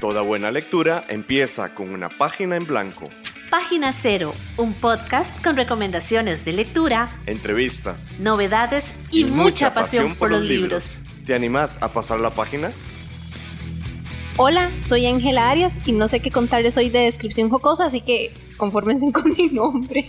Toda buena lectura empieza con una página en blanco. Página Cero, un podcast con recomendaciones de lectura, entrevistas, novedades y, mucha, pasión, por los libros. ¿Te animás a pasar la página? Hola, soy Ángela Arias y no sé qué contarles hoy de descripción jocosa, así que confórmense con mi nombre.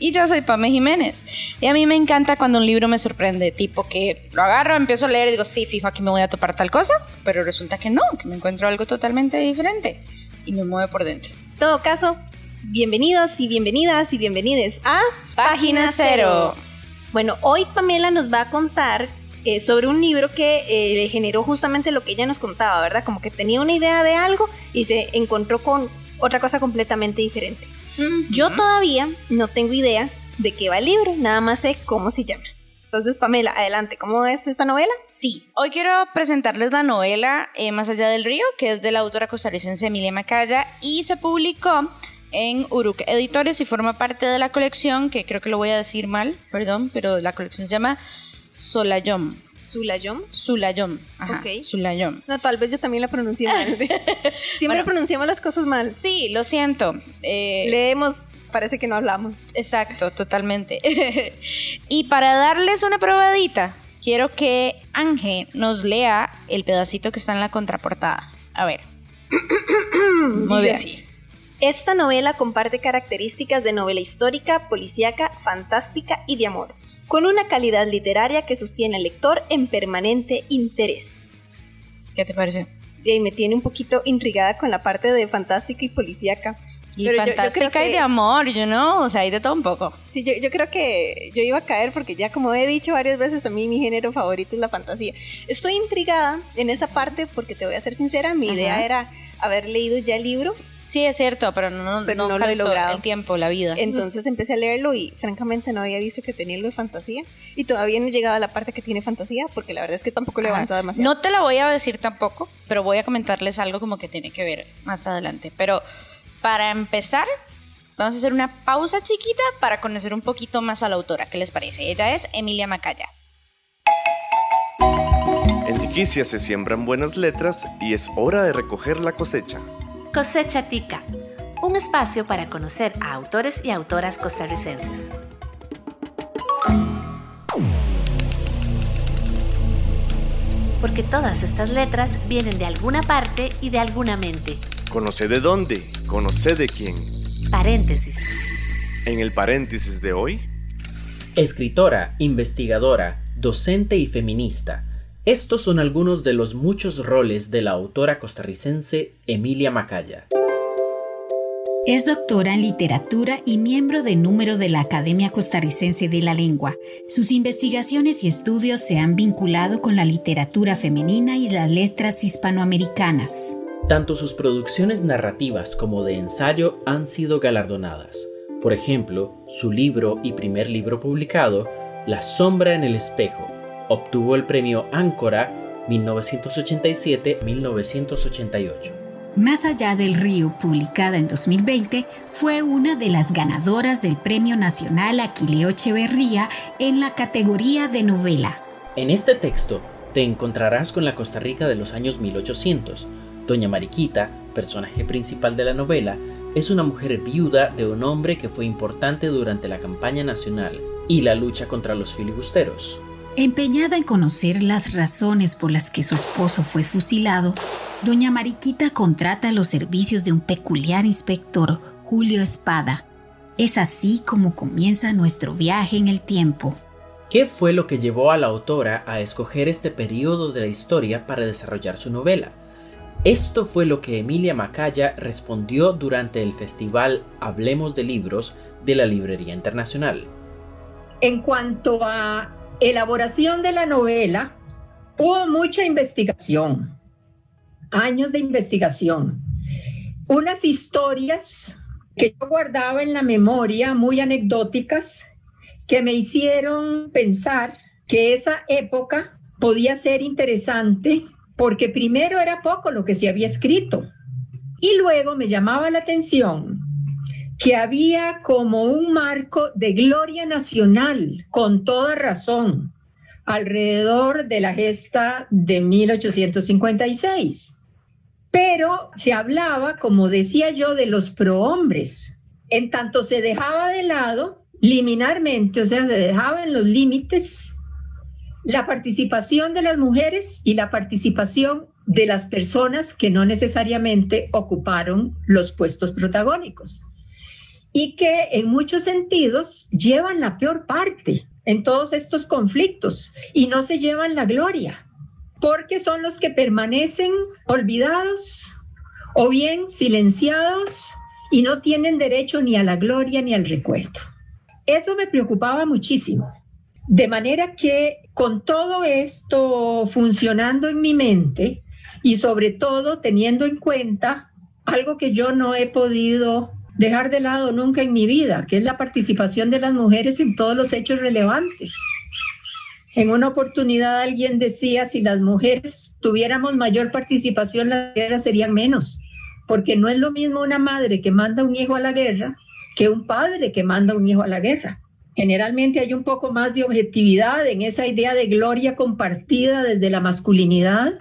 y yo soy Pame Jiménez. Y a mí me encanta cuando un libro me sorprende, tipo que lo agarro, empiezo a leer y digo, sí, fijo, aquí me voy a topar tal cosa, pero resulta que no, que me encuentro algo totalmente diferente y me mueve por dentro. En todo caso, bienvenidos y bienvenidas y bienvenides a Página Cero. Bueno, hoy Pamela nos va a contar eh, sobre un libro que eh, le generó justamente lo que ella nos contaba, ¿verdad? Como que tenía una idea de algo y se encontró con otra cosa completamente diferente. Yo todavía no tengo idea de qué va el libro, nada más sé cómo se llama. Entonces, Pamela, adelante, ¿cómo es esta novela? Sí, hoy quiero presentarles la novela eh, Más allá del río, que es de la autora costarricense Emilia Macaya y se publicó en Uruk Editores y forma parte de la colección, que creo que lo voy a decir mal, perdón, pero la colección se llama Solayom. ¿Sulayom? Sulayom. Ajá. Sulayom. No, tal vez yo también la pronuncié mal. Siempre pronunciamos las cosas mal. Sí, lo siento. Eh, Leemos, parece que no hablamos. Exacto, totalmente. y para darles una probadita, quiero que Ángel nos lea el pedacito que está en la contraportada. A ver. Muy bien. Así. Esta novela comparte características de novela histórica, policíaca, fantástica y de amor con una calidad literaria que sostiene al lector en permanente interés. ¿Qué te parece? Y me tiene un poquito intrigada con la parte de fantástica y policíaca. Y fantástica y de amor, yo no, o sea, hay de todo un poco. Sí, yo, yo, creo que yo iba a caer porque ya como he dicho varias veces, a mí mi género favorito es la fantasía. Estoy intrigada en esa parte porque te voy a ser sincera, mi idea era haber leído ya el libro Sí, es cierto, pero no, no, lo he logrado. el tiempo, la vida. Entonces empecé a leerlo y francamente no había visto que tenía algo de fantasía. Y todavía no he llegado a la parte que tiene fantasía porque la verdad es que tampoco le he avanzado demasiado. No te la voy a decir tampoco, pero voy a comentarles algo como que tiene que ver más adelante. Pero para empezar, vamos a hacer una pausa chiquita para conocer un poquito más a la autora. ¿Qué les parece? Ella es Emilia Macaya. En Tiquicia se siembran buenas letras y es hora de recoger la cosecha. Cosecha Tica, un espacio para conocer a autores y autoras costarricenses. Porque todas estas letras vienen de alguna parte y de alguna mente. Conoce de dónde, conoce de quién. Paréntesis. En el paréntesis de hoy. Escritora, investigadora, docente y feminista estos son algunos de los muchos roles de la autora costarricense Emilia Macaya. Es doctora en literatura y miembro de número de la Academia Costarricense de la Lengua. Sus investigaciones y estudios se han vinculado con la literatura femenina y las letras hispanoamericanas. Tanto sus producciones narrativas como de ensayo han sido galardonadas. Por ejemplo, su libro y primer libro publicado, La sombra en el espejo, Obtuvo el premio Áncora 1987-1988. Más allá del río, publicada en 2020, fue una de las ganadoras del Premio Nacional Aquileo Echeverría en la categoría de novela. En este texto te encontrarás con la Costa Rica de los años 1800. Doña Mariquita, personaje principal de la novela, es una mujer viuda de un hombre que fue importante durante la campaña nacional y la lucha contra los filibusteros. Empeñada en conocer las razones por las que su esposo fue fusilado, doña Mariquita contrata los servicios de un peculiar inspector, Julio Espada. Es así como comienza nuestro viaje en el tiempo. ¿Qué fue lo que llevó a la autora a escoger este periodo de la historia para desarrollar su novela? Esto fue lo que Emilia Macaya respondió durante el festival Hablemos de Libros de la Librería Internacional. En cuanto a elaboración de la novela hubo mucha investigación, años de investigación, unas historias que yo guardaba en la memoria muy anecdóticas que me hicieron pensar que esa época podía ser interesante porque primero era poco lo que se había escrito y luego me llamaba la atención que había como un marco de gloria nacional, con toda razón, alrededor de la gesta de 1856. pero se hablaba, como decía yo, de los prohombres. En tanto se dejaba de lado liminarmente, o sea, se dejaba en los límites la participación de las mujeres y la participación de las personas que no necesariamente ocuparon los puestos protagónicos y que en muchos sentidos llevan la peor parte en todos estos conflictos y no se llevan la gloria, porque son los que permanecen olvidados o bien silenciados y no tienen derecho ni a la gloria ni al recuerdo. Eso me preocupaba muchísimo. De manera que con todo esto funcionando en mi mente y sobre todo teniendo en cuenta algo que yo no he podido dejar de lado nunca en mi vida, que es la participación de las mujeres en todos los hechos relevantes. En una oportunidad alguien decía, si las mujeres tuviéramos mayor participación, las guerras serían menos, porque no es lo mismo una madre que manda un hijo a la guerra que un padre que manda un hijo a la guerra. Generalmente hay un poco más de objetividad en esa idea de gloria compartida desde la masculinidad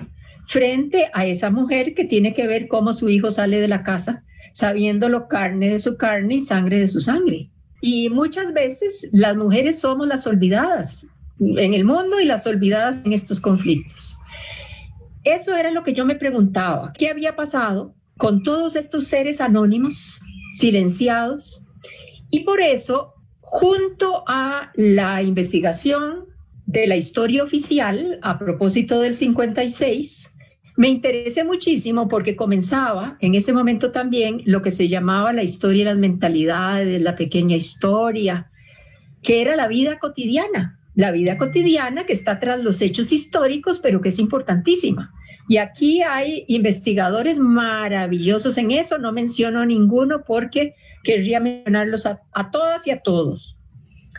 frente a esa mujer que tiene que ver cómo su hijo sale de la casa, sabiéndolo carne de su carne y sangre de su sangre. Y muchas veces las mujeres somos las olvidadas en el mundo y las olvidadas en estos conflictos. Eso era lo que yo me preguntaba, ¿qué había pasado con todos estos seres anónimos, silenciados, y por eso, junto a la investigación de la historia oficial a propósito del 56, me interesé muchísimo porque comenzaba en ese momento también lo que se llamaba la historia y las mentalidades, la pequeña historia, que era la vida cotidiana, la vida cotidiana que está tras los hechos históricos, pero que es importantísima. Y aquí hay investigadores maravillosos en eso, no menciono ninguno porque querría mencionarlos a, todas y a todos.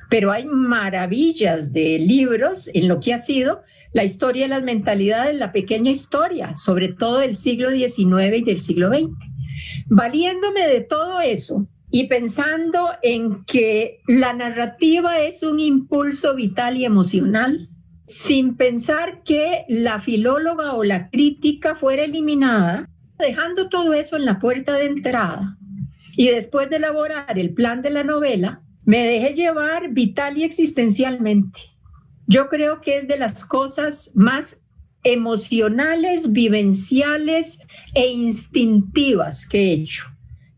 Pero hay maravillas de libros en lo que ha sido la historia de las mentalidades, la pequeña historia, sobre todo del siglo XIX y del siglo XX. Valiéndome de todo eso y pensando en que la narrativa es un impulso vital y emocional, sin pensar que la filóloga o la crítica fuera eliminada, dejando todo eso en la puerta de entrada. Y después de elaborar el plan de la novela, me dejé llevar vital y existencialmente. Yo creo que es de las cosas más emocionales, vivenciales e instintivas que he hecho.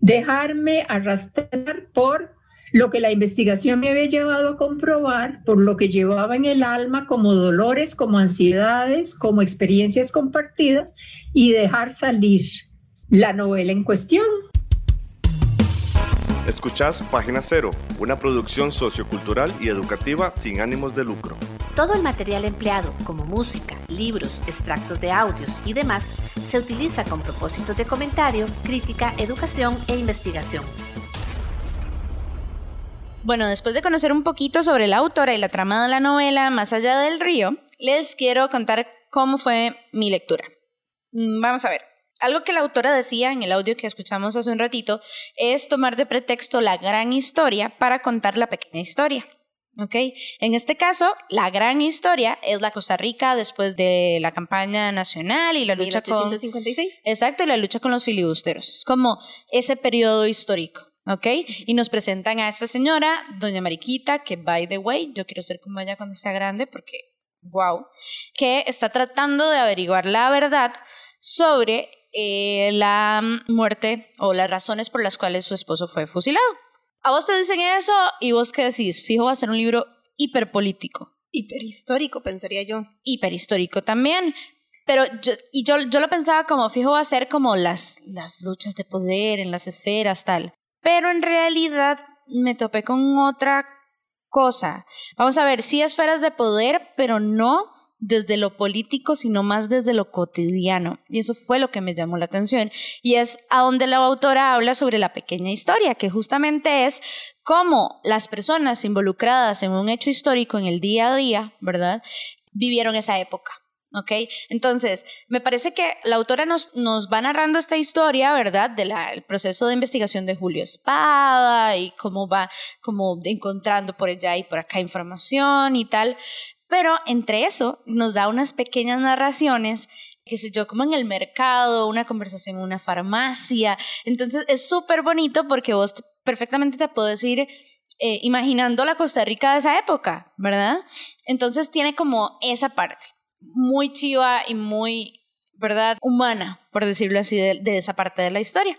Dejarme arrastrar por lo que la investigación me había llevado a comprobar, por lo que llevaba en el alma como dolores, como ansiedades, como experiencias compartidas y dejar salir la novela en cuestión. Escuchás Página Cero, una producción sociocultural y educativa sin ánimos de lucro. Todo el material empleado, como música, libros, extractos de audios y demás, se utiliza con propósitos de comentario, crítica, educación e investigación. Bueno, después de conocer un poquito sobre la autora y la trama de la novela Más allá del río, les quiero contar cómo fue mi lectura. Mm, vamos a ver. Algo que la autora decía en el audio que escuchamos hace un ratito es tomar de pretexto la gran historia para contar la pequeña historia. ¿Ok? En este caso, la gran historia es la Costa Rica después de la campaña nacional y la lucha 1856. con... Exacto, y la lucha con los filibusteros. Es como ese periodo histórico. ¿ok? Y nos presentan a esta señora, doña Mariquita, que by the way, yo quiero ser como ella cuando sea grande porque, wow, que está tratando de averiguar la verdad sobre eh, la muerte o las razones por las cuales su esposo fue fusilado. A vos te dicen eso y vos qué decís, fijo va a ser un libro hiperpolítico. Hiperhistórico, pensaría yo. Hiperhistórico también, pero yo, y yo, yo lo pensaba como fijo va a ser como las, las luchas de poder en las esferas, tal. Pero en realidad me topé con otra cosa. Vamos a ver, sí esferas de poder, pero no desde lo político, sino más desde lo cotidiano. Y eso fue lo que me llamó la atención. Y es a donde la autora habla sobre la pequeña historia, que justamente es cómo las personas involucradas en un hecho histórico en el día a día, ¿verdad? Vivieron esa época. ¿ok? Entonces, me parece que la autora nos, nos va narrando esta historia, ¿verdad? Del proceso de investigación de Julio Espada y cómo va como encontrando por allá y por acá información y tal. Pero entre eso nos da unas pequeñas narraciones qué sé yo, como en el mercado, una conversación en una farmacia. Entonces es súper bonito porque vos perfectamente te puedes ir eh, imaginando la Costa Rica de esa época, ¿verdad? Entonces tiene como esa parte muy chiva y muy, ¿verdad? Humana, por decirlo así, de, de esa parte de la historia.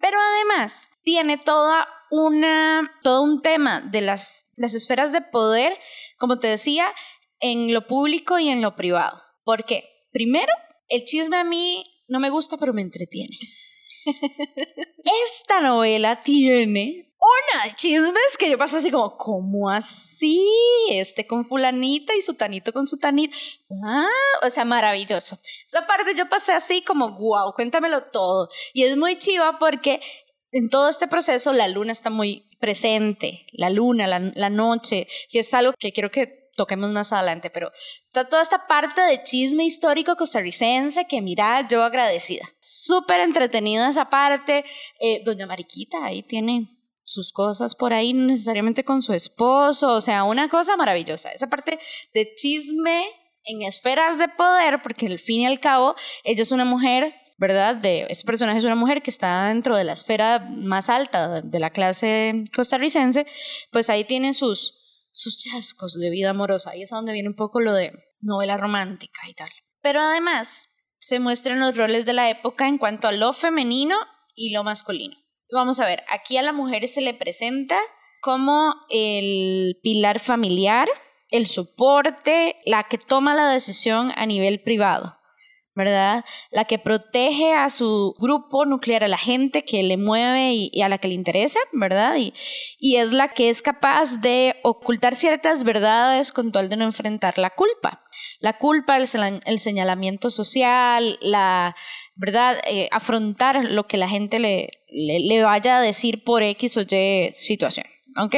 Pero además tiene toda una, todo un tema de las, las esferas de poder, como te decía, en lo público y en lo privado. Porque, primero, el chisme a mí no me gusta, pero me entretiene. Esta novela tiene una chismes que yo paso así como, ¿cómo así? Este con fulanita y sutanito con sutanito. Ah, o sea, maravilloso. Esa parte yo pasé así como, wow, cuéntamelo todo. Y es muy chiva porque en todo este proceso la luna está muy presente, la luna, la, la noche, y es algo que quiero que toquemos más adelante, pero está toda esta parte de chisme histórico costarricense que mira, yo agradecida. Súper entretenida esa parte. Eh, Doña Mariquita ahí tiene sus cosas por ahí, necesariamente con su esposo, o sea, una cosa maravillosa. Esa parte de chisme en esferas de poder, porque al fin y al cabo ella es una mujer ¿verdad? Ese personaje es una mujer que está dentro de la esfera más alta de la clase costarricense, pues ahí tiene sus sus chascos de vida amorosa. Y es a donde viene un poco lo de novela romántica y tal. Pero además se muestran los roles de la época en cuanto a lo femenino y lo masculino. Vamos a ver, aquí a la mujer se le presenta como el pilar familiar, el soporte, la que toma la decisión a nivel privado. ¿Verdad? La que protege a su grupo nuclear, a la gente que le mueve y, a la que le interesa, ¿verdad? Y, y, es la que es capaz de ocultar ciertas verdades con tal de no enfrentar la culpa. La culpa, el, el señalamiento social, la, ¿verdad? Eh, afrontar lo que la gente le, le, le vaya a decir por X o Y situación, ¿ok?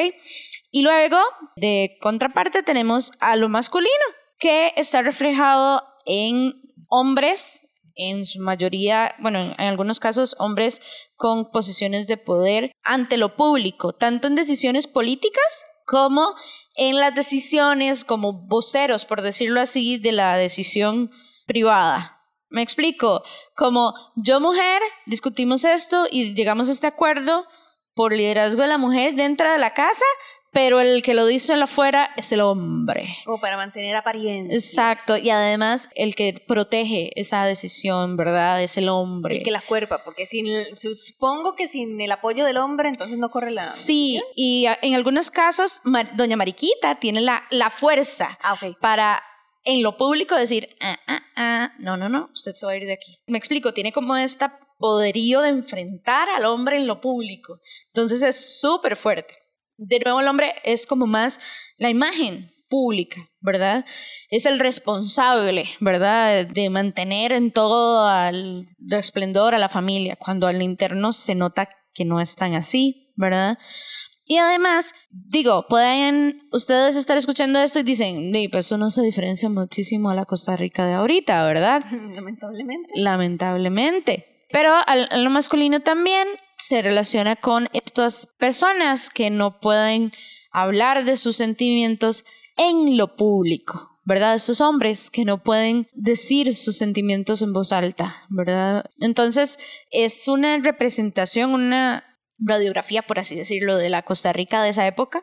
Y luego, de contraparte, tenemos a lo masculino, que está reflejado en hombres, en su mayoría, bueno, en algunos casos hombres con posiciones de poder ante lo público, tanto en decisiones políticas como en las decisiones como voceros, por decirlo así, de la decisión privada. Me explico, como yo mujer, discutimos esto y llegamos a este acuerdo por liderazgo de la mujer dentro de la casa, pero el que lo dice en la afuera es el hombre. O para mantener apariencia. Exacto, y además el que protege esa decisión, ¿verdad? Es el hombre. El que la cuerpa, porque sin, supongo que sin el apoyo del hombre entonces no corre la... Sí, y en algunos casos doña Mariquita tiene la, la fuerza ah, para en lo público decir, ah, ah, ah, no, no, no, usted se va a ir de aquí. Me explico, tiene como esta poderío de enfrentar al hombre en lo público. Entonces es súper fuerte de nuevo el hombre es como más la imagen pública, ¿verdad? Es el responsable, ¿verdad? De mantener en todo al esplendor a la familia, cuando al interno se nota que no es tan así, ¿verdad? Y además, digo, pueden ustedes estar escuchando esto y dicen, pues eso no se diferencia muchísimo a la Costa Rica de ahorita, ¿verdad? Lamentablemente. Lamentablemente. Pero a lo masculino también se relaciona con estas personas que no pueden hablar de sus sentimientos en lo público, ¿verdad? Estos hombres que no pueden decir sus sentimientos en voz alta, ¿verdad? Entonces es una representación, una radiografía, por así decirlo, de la Costa Rica de esa época,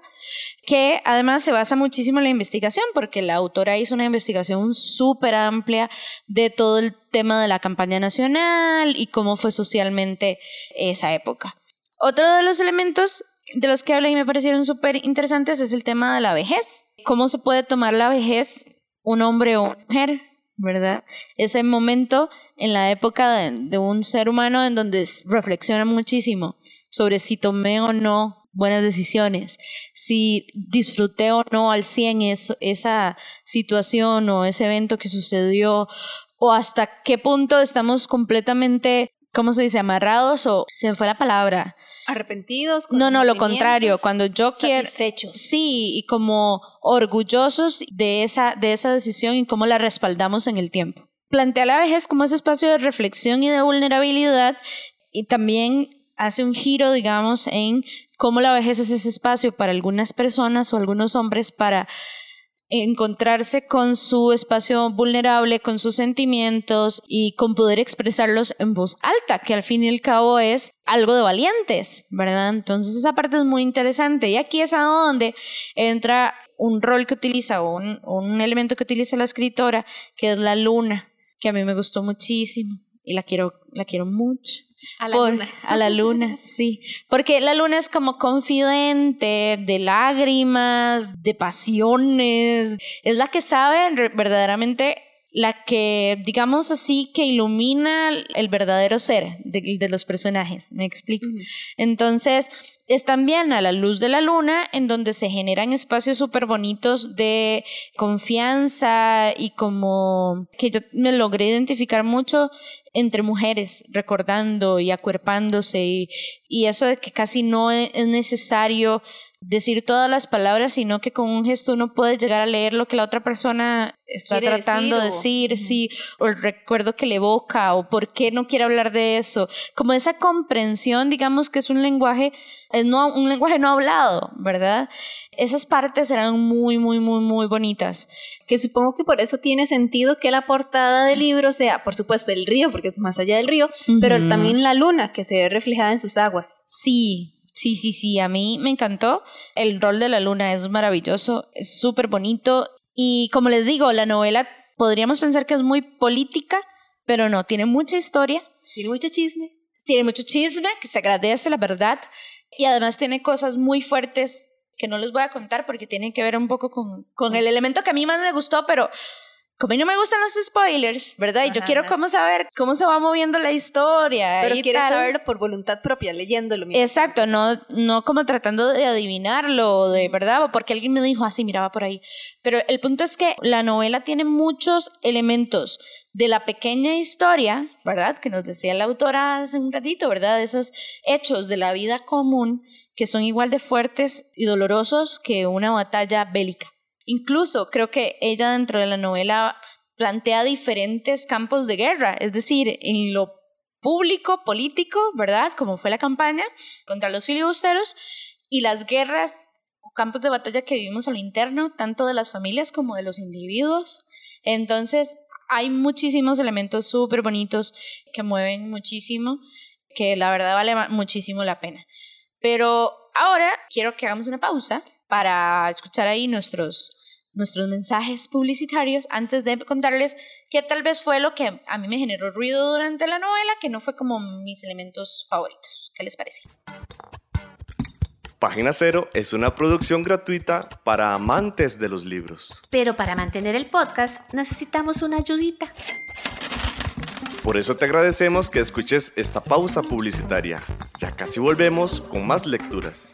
que además se basa muchísimo en la investigación, porque la autora hizo una investigación súper amplia de todo el tema de la campaña nacional y cómo fue socialmente esa época. Otro de los elementos de los que habla y me parecieron súper interesantes es el tema de la vejez. ¿Cómo se puede tomar la vejez un hombre o una mujer? ¿Verdad? Ese momento en la época de, de un ser humano en donde reflexiona muchísimo sobre si tomé o no buenas decisiones, si disfruté o no al 100 esa situación o ese evento que sucedió, o hasta qué punto estamos completamente, ¿cómo se dice?, amarrados o se me fue la palabra. Arrepentidos. no, no, lo contrario, cuando yo quiero... Satisfechos. Sí, y como orgullosos de esa, de esa decisión y cómo la respaldamos en el tiempo. Plantea la vejez como ese espacio de reflexión y de vulnerabilidad y también hace un giro, digamos, en cómo la vejez es ese espacio para algunas personas o algunos hombres para encontrarse con su espacio vulnerable, con sus sentimientos y con poder expresarlos en voz alta, que al fin y al cabo es algo de valientes, ¿verdad? Entonces esa parte es muy interesante y aquí es a donde entra un rol que utiliza o un, un elemento que utiliza la escritora, que es la luna, que a mí me gustó muchísimo y la quiero, la quiero mucho. A la luna. A la luna, sí. Porque la luna es como confidente de lágrimas, de pasiones. Es la que sabe verdaderamente, la que, digamos así, que ilumina el verdadero ser de, de los personajes. ¿Me explico? Entonces, es también a la luz de la luna en donde se generan espacios súper bonitos de confianza y como que yo me logré identificar mucho entre mujeres, recordando y acuerpándose y, y eso de que casi no es necesario decir todas las palabras, sino que con un gesto uno puede llegar a leer lo que la otra persona está tratando de decir, sí, o el recuerdo que le evoca, o por qué no quiere hablar de eso. Como esa comprensión, digamos que es un lenguaje, es no, un lenguaje no hablado, ¿verdad? Esas partes eran muy, muy, muy, muy bonitas. Que supongo que por eso tiene sentido que la portada del libro sea, por supuesto, el río, porque es más allá del río, pero también la luna que se ve reflejada en sus aguas. Sí, Sí, sí, sí, a mí me encantó. El rol de la luna es maravilloso, es súper bonito. Y como les digo, la novela podríamos pensar que es muy política, pero no, tiene mucha historia. Tiene mucho chisme. Tiene mucho chisme, que se agradece, la verdad. Y además tiene cosas muy fuertes que no les voy a contar porque tienen que ver un poco con, con el elemento que a mí más me gustó, pero como a mí no me gustan los spoilers, ¿verdad? Y yo quiero cómo saber cómo se va moviendo la historia. Pero quieres saberlo por voluntad propia, leyéndolo. Exacto, no, no como tratando de adivinarlo, de verdad, o porque alguien me dijo así, miraba por ahí. Pero el punto es que la novela tiene muchos elementos de la pequeña historia, ¿verdad? Que nos decía la autora hace un ratito, ¿verdad? Esos hechos de la vida común que son igual de fuertes y dolorosos que una batalla bélica. Incluso creo que ella dentro de la novela plantea diferentes campos de guerra, es decir, en lo público, político, ¿verdad? Como fue la campaña contra los filibusteros y las guerras o campos de batalla que vivimos a lo interno, tanto de las familias como de los individuos. Entonces, hay muchísimos elementos súper bonitos que mueven muchísimo, que la verdad vale muchísimo la pena. Pero ahora quiero que hagamos una pausa para escuchar ahí nuestros nuestros mensajes publicitarios antes de contarles qué tal vez fue lo que a mí me generó ruido durante la novela, que no fue como mis elementos favoritos. ¿Qué les parece? Página Cero es una producción gratuita para amantes de los libros. Pero para mantener el podcast necesitamos una ayudita. Por eso te agradecemos que escuches esta pausa publicitaria. Ya casi volvemos con más lecturas.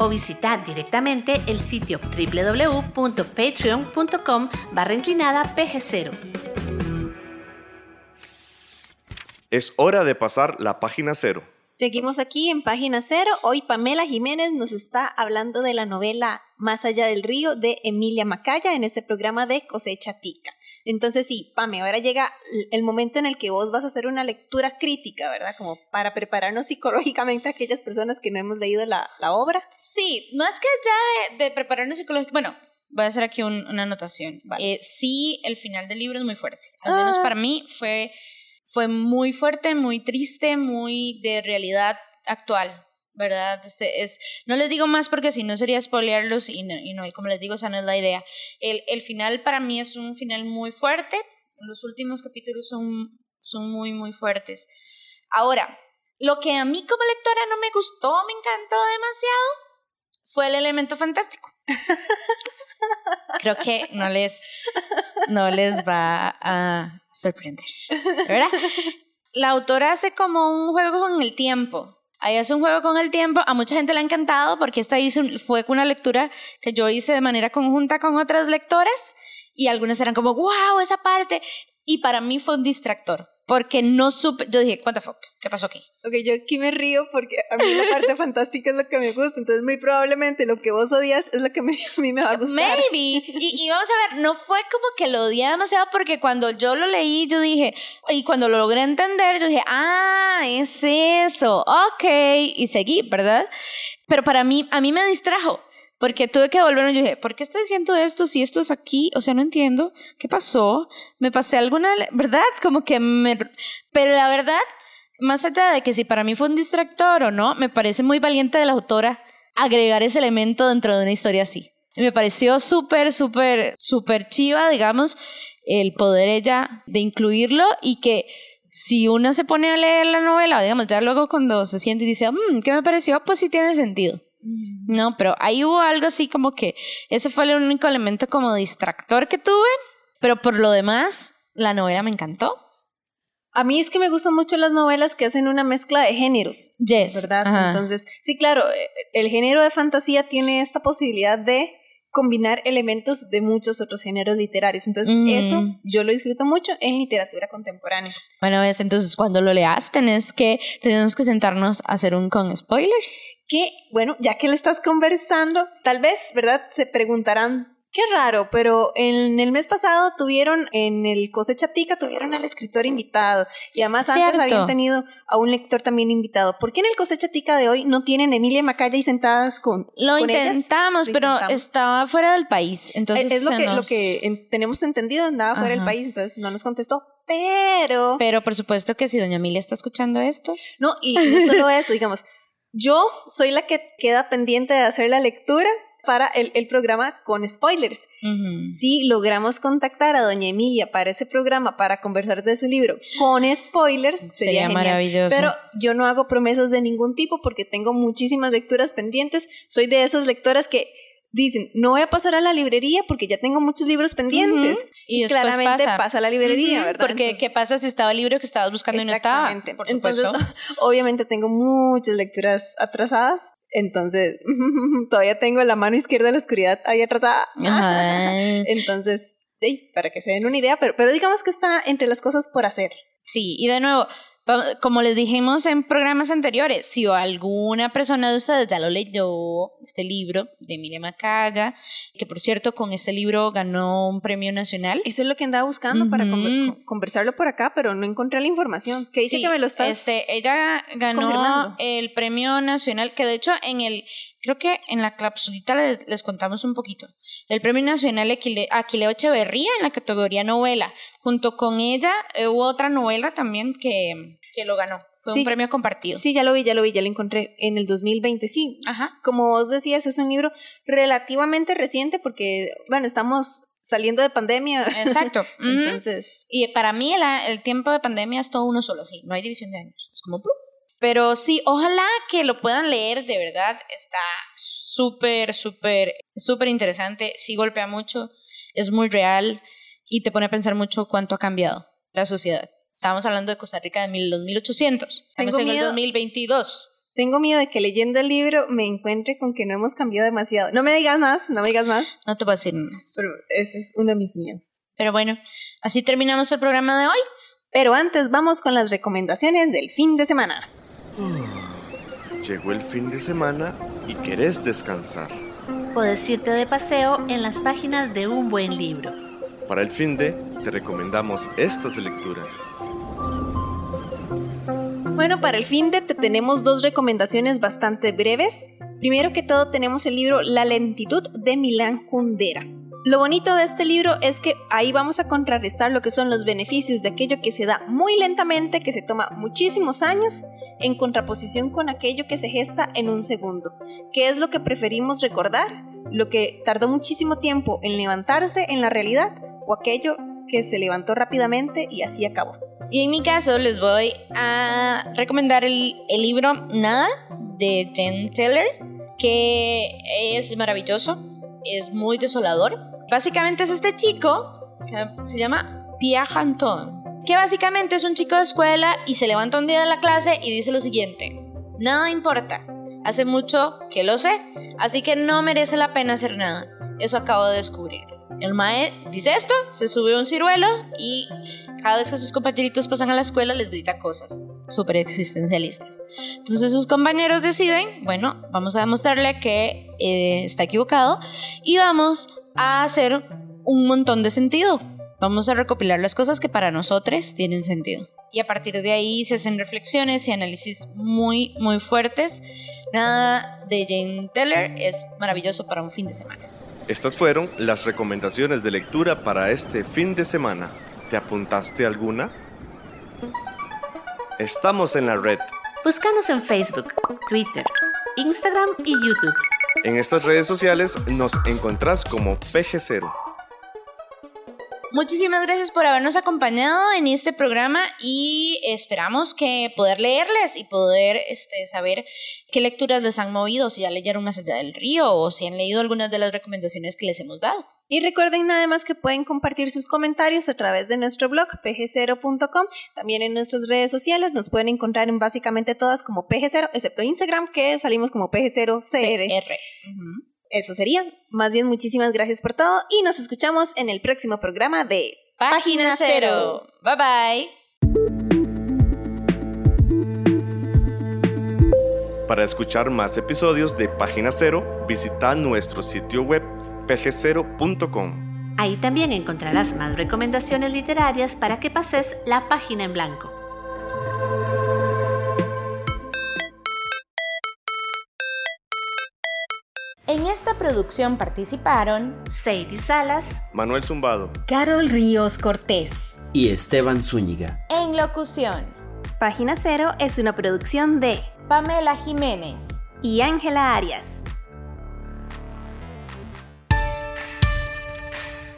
o visitar directamente el sitio www.patreon.com barra inclinada pg0. Es hora de pasar la página cero. Seguimos aquí en página cero. Hoy Pamela Jiménez nos está hablando de la novela Más allá del río de Emilia Macaya en este programa de Cosecha Tica. Entonces sí, Pame, ahora llega el momento en el que vos vas a hacer una lectura crítica, ¿verdad? Como para prepararnos psicológicamente a aquellas personas que no hemos leído la, obra. Sí, no es que ya de, prepararnos psicológicamente, bueno, voy a hacer aquí una anotación. Eh, sí, el final del libro es muy fuerte. Al menos ah. para mí fue, fue muy fuerte, muy triste, muy de realidad actual. ¿Verdad? Es, no les digo más porque si no sería spoilearlos y no, y no, y como les digo, esa no es la idea. El, el final para mí es un final muy fuerte, los últimos capítulos son, son muy, muy fuertes. Ahora, lo que a mí como lectora no me gustó, me encantó demasiado, fue el elemento fantástico. Creo que no les, no les va a sorprender, ¿verdad? La autora hace como un juego con el tiempo Ahí es un juego con el tiempo. A mucha gente le ha encantado porque esta hice, fue una lectura que yo hice de manera conjunta con otras lectoras y algunas eran como, wow, esa parte. Y para mí fue un distractor porque no supe, yo dije, the fuck, ¿qué pasó aquí? Ok, yo aquí me río porque a mí la parte fantástica es lo que me gusta, entonces muy probablemente lo que vos odias es lo que a mí me va a gustar. Maybe, y, y, vamos a ver, no fue como que lo odié demasiado porque cuando yo lo leí, yo dije, y cuando lo logré entender, yo dije, ah, es eso, ok, y seguí, ¿verdad? Pero para mí, a mí me distrajo. Porque tuve que volverme y dije, ¿por qué está diciendo esto si esto es aquí? O sea, no entiendo. ¿Qué pasó? ¿Me pasé alguna, verdad? Como que me... Pero la verdad, más allá de que si para mí fue un distractor o no, me parece muy valiente de la autora agregar ese elemento dentro de una historia así. Me pareció súper, súper, súper chiva, digamos, el poder ella de incluirlo y que si uno se pone a leer la novela, digamos, ya luego cuando se siente y dice, mmm, ¿qué me pareció? Pues sí tiene sentido. No, pero ahí hubo algo así como que ese fue el único elemento como distractor que tuve, pero por lo demás, la novela me encantó. A mí es que me gustan mucho las novelas que hacen una mezcla de géneros. Yes. ¿Verdad? Entonces, sí, claro, eh, el género de fantasía tiene esta posibilidad de combinar elementos de muchos otros géneros literarios. Entonces, eso yo lo disfruto mucho en literatura contemporánea. Bueno, ves, entonces cuando lo leas, tenés que, tenemos que sentarnos a hacer un con spoilers que, bueno, ya que le estás conversando, tal vez, ¿verdad? Se preguntarán, qué raro, pero en el mes pasado tuvieron, en el Cosecha Tica, tuvieron al escritor invitado. Y además antes habían tenido a un lector también invitado. ¿Por qué en el Cosecha Tica de hoy no tienen Emilia Macaya y sentadas con Lo intentamos, pero estaba fuera del país. Entonces es lo que, lo que tenemos entendido, andaba fuera del país, entonces no nos contestó. Pero. Pero por supuesto que si doña Emilia está escuchando esto. No, y no solo eso, digamos, yo soy la que queda pendiente de hacer la lectura para el, programa con spoilers. Si logramos contactar a doña Emilia para ese programa, para conversar de su libro con spoilers, sería, maravilloso. Pero yo no hago promesas de ningún tipo porque tengo muchísimas lecturas pendientes. Soy de esas lectoras que dicen, no voy a pasar a la librería porque ya tengo muchos libros pendientes. Y, claramente pasa. a la librería, ¿verdad? Porque ¿qué pasa si estaba el libro que estabas buscando y no estaba? Entonces, obviamente tengo muchas lecturas atrasadas. Entonces, todavía tengo la mano izquierda de la oscuridad ahí atrasada. Entonces, para que se den una idea, pero, pero digamos que está entre las cosas por hacer. Sí, y de nuevo, como les dijimos en programas anteriores, si alguna persona de ustedes ya lo leyó, este libro de Emilia Macaya, que por cierto con este libro ganó un premio nacional. Eso es lo que andaba buscando para conversarlo por acá, pero no encontré la información. Que dice que me lo estás este, Ella ganó el premio nacional, que de hecho en el creo que en la capsulita les, contamos un poquito. El Premio Nacional Aquileo Echeverría en la categoría novela. Junto con ella eh, hubo otra novela también que, que lo ganó. Fue un premio compartido. Sí, ya lo vi, ya lo vi, ya lo encontré en el 2020, sí. Ajá. Como vos decías, es un libro relativamente reciente porque, bueno, estamos saliendo de pandemia. Exacto. Entonces. Y para mí el, el, tiempo de pandemia es todo uno solo, sí. No hay división de años. Es como. Pero sí, ojalá que lo puedan leer, de verdad. Está súper, súper, súper interesante. Sí golpea mucho, es muy real y te pone a pensar mucho cuánto ha cambiado la sociedad. Estábamos hablando de Costa Rica de 1800. Estamos en el 2022. Tengo miedo de que leyendo el libro me encuentre con que no hemos cambiado demasiado. No me digas más, no me digas más. No te voy a decir más. Pero ese es uno de mis miedos. Pero bueno, así terminamos el programa de hoy. Pero antes vamos con las recomendaciones del fin de semana. Llegó el fin de semana y querés descansar. Puedes irte de paseo en las páginas de un buen libro. Para el fin de, te recomendamos estas lecturas. Bueno, para el fin de te tenemos dos recomendaciones bastante breves. Primero que todo tenemos el libro La lentitud de Milán Kundera. Lo bonito de este libro es que ahí vamos a contrarrestar lo que son los beneficios de aquello que se da muy lentamente, que se toma muchísimos años, en contraposición con aquello que se gesta en un segundo. ¿Qué es lo que preferimos recordar? ¿Lo que tardó muchísimo tiempo en levantarse en la realidad o aquello que se levantó rápidamente y así acabó? Y en mi caso les voy a recomendar el, libro Nada de Jen Taylor, que es maravilloso, es muy desolador Básicamente es este chico que se llama Anton, que básicamente es un chico de escuela y se levanta un día de la clase y dice lo siguiente: Nada importa. Hace mucho que lo sé, así que no merece la pena hacer nada. Eso acabo de descubrir. El mae dice esto, se sube a un ciruelo y cada vez que sus compañeritos pasan a la escuela les grita cosas súper existencialistas. Entonces sus compañeros deciden, bueno, vamos a demostrarle que eh, está equivocado y vamos a hacer un montón de sentido. Vamos a recopilar las cosas que para nosotros tienen sentido. Y a partir de ahí se hacen reflexiones y análisis muy, muy fuertes. Nada de Jane Teller es maravilloso para un fin de semana. Estas fueron las recomendaciones de lectura para este fin de semana. ¿Te apuntaste alguna? Estamos en la red. Búscanos en Facebook, Twitter, Instagram y YouTube. En estas redes sociales nos encontrás como PG0. Muchísimas gracias por habernos acompañado en este programa y esperamos que poder leerles y poder este, saber qué lecturas les han movido, si ya leyeron Más allá del río o si han leído algunas de las recomendaciones que les hemos dado. Y recuerden nada más que pueden compartir sus comentarios a través de nuestro blog pg0.com. También en nuestras redes sociales nos pueden encontrar en básicamente todas como pg0, excepto Instagram que salimos como pg0cr. Eso sería. Más bien, muchísimas gracias por todo y nos escuchamos en el próximo programa de Página Cero. Bye bye. Para escuchar más episodios de Página Cero, visita nuestro sitio web pg0.com. Ahí también encontrarás más recomendaciones literarias para que pases la página en blanco. Producción participaron Sadie Salas, Manuel Zumbado. Carol Ríos Cortés. Y Esteban Zúñiga. en locución Página Cero es una producción de Pamela Jiménez. y Ángela Arias.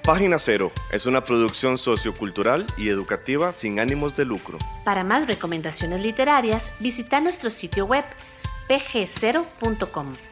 Página Cero es una producción sociocultural y educativa sin ánimos de lucro. Para más recomendaciones literarias, visita nuestro sitio web pg0.com.